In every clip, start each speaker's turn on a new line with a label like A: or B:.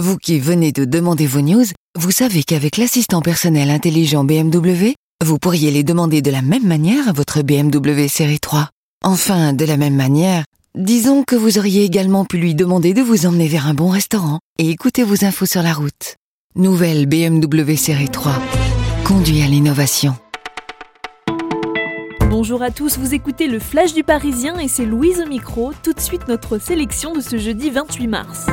A: Vous qui venez de demander vos news, vous savez qu'avec l'assistant personnel intelligent BMW, vous pourriez les demander de la même manière à votre BMW série 3. Enfin, de la même manière, disons que vous auriez également pu lui demander de vous emmener vers un bon restaurant et écouter vos infos sur la route. Nouvelle BMW série 3. Conduit à l'innovation.
B: Bonjour à tous, vous écoutez le Flash du Parisien et c'est Louise au micro. Tout de suite notre sélection de ce jeudi 28 mars.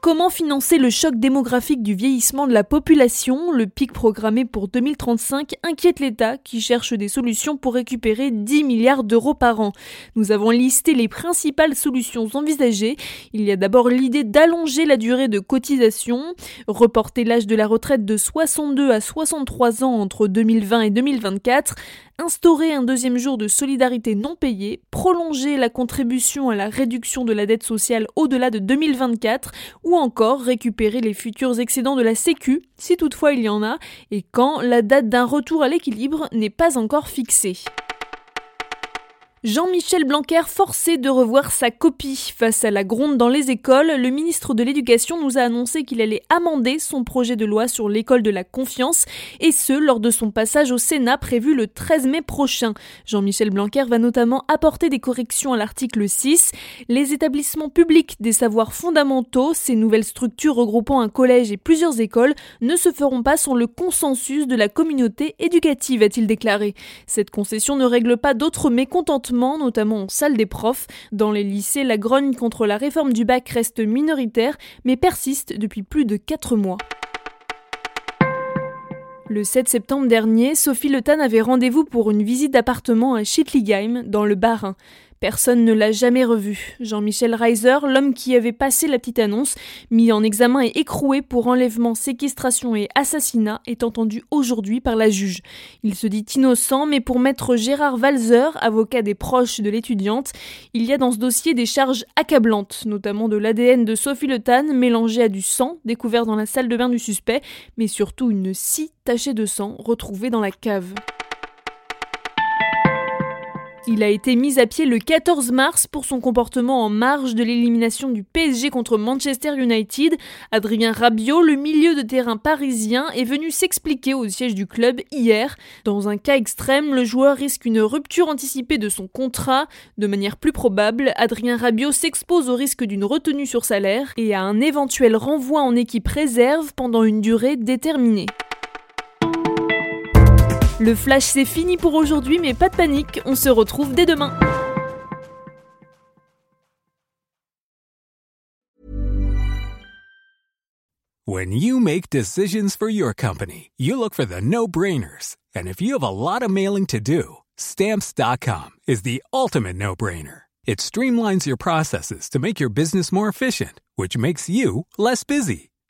B: Comment financer le choc démographique du vieillissement de la population? Le pic programmé pour 2035 inquiète l'État qui cherche des solutions pour récupérer 10 milliards d'euros par an. Nous avons listé les principales solutions envisagées. Il y a d'abord l'idée d'allonger la durée de cotisation, reporter l'âge de la retraite de 62 à 63 ans entre 2020 et 2024, instaurer un deuxième jour de solidarité non payé, prolonger la contribution à la réduction de la dette sociale au-delà de 2024 ou encore récupérer les futurs excédents de la Sécu, si toutefois il y en a, et quand la date d'un retour à l'équilibre n'est pas encore fixée. Jean-Michel Blanquer forcé de revoir sa copie. Face à la gronde dans les écoles, le ministre de l'Éducation nous a annoncé qu'il allait amender son projet de loi sur l'école de la confiance, et ce, lors de son passage au Sénat prévu le 13 mai prochain. Jean-Michel Blanquer va notamment apporter des corrections à l'article 6. Les établissements publics des savoirs fondamentaux, ces nouvelles structures regroupant un collège et plusieurs écoles, ne se feront pas sans le consensus de la communauté éducative, a-t-il déclaré. Cette concession ne règle pas d'autres mécontentements notamment en salle des profs. Dans les lycées, la grogne contre la réforme du bac reste minoritaire, mais persiste depuis plus de 4 mois. Le 7 septembre dernier, Sophie Le Tan avait rendez-vous pour une visite d'appartement à Schitligheim, dans le Bas-Rhin. Personne ne l'a jamais revu. Jean-Michel Reiser, l'homme qui avait passé la petite annonce, mis en examen et écroué pour enlèvement, séquestration et assassinat, est entendu aujourd'hui par la juge. Il se dit innocent, mais pour maître Gérard Walzer, avocat des proches de l'étudiante, il y a dans ce dossier des charges accablantes, notamment de l'ADN de Sophie Le Tan mélangé à du sang découvert dans la salle de bain du suspect, mais surtout une scie tachée de sang retrouvée dans la cave. Il a été mis à pied le 14 mars pour son comportement en marge de l'élimination du PSG contre Manchester United. Adrien Rabiot, le milieu de terrain parisien, est venu s'expliquer au siège du club hier. Dans un cas extrême, le joueur risque une rupture anticipée de son contrat. De manière plus probable, Adrien Rabiot s'expose au risque d'une retenue sur salaire et à un éventuel renvoi en équipe réserve pendant une durée déterminée. Le flash c'est fini pour aujourd'hui, mais pas de panique, on se retrouve dès demain.
C: When you make decisions for your company, you look for the no-brainers. And if you have a lot of mailing to do, stamps.com is the ultimate no-brainer. It streamlines your processes to make your business more efficient, which makes you less busy.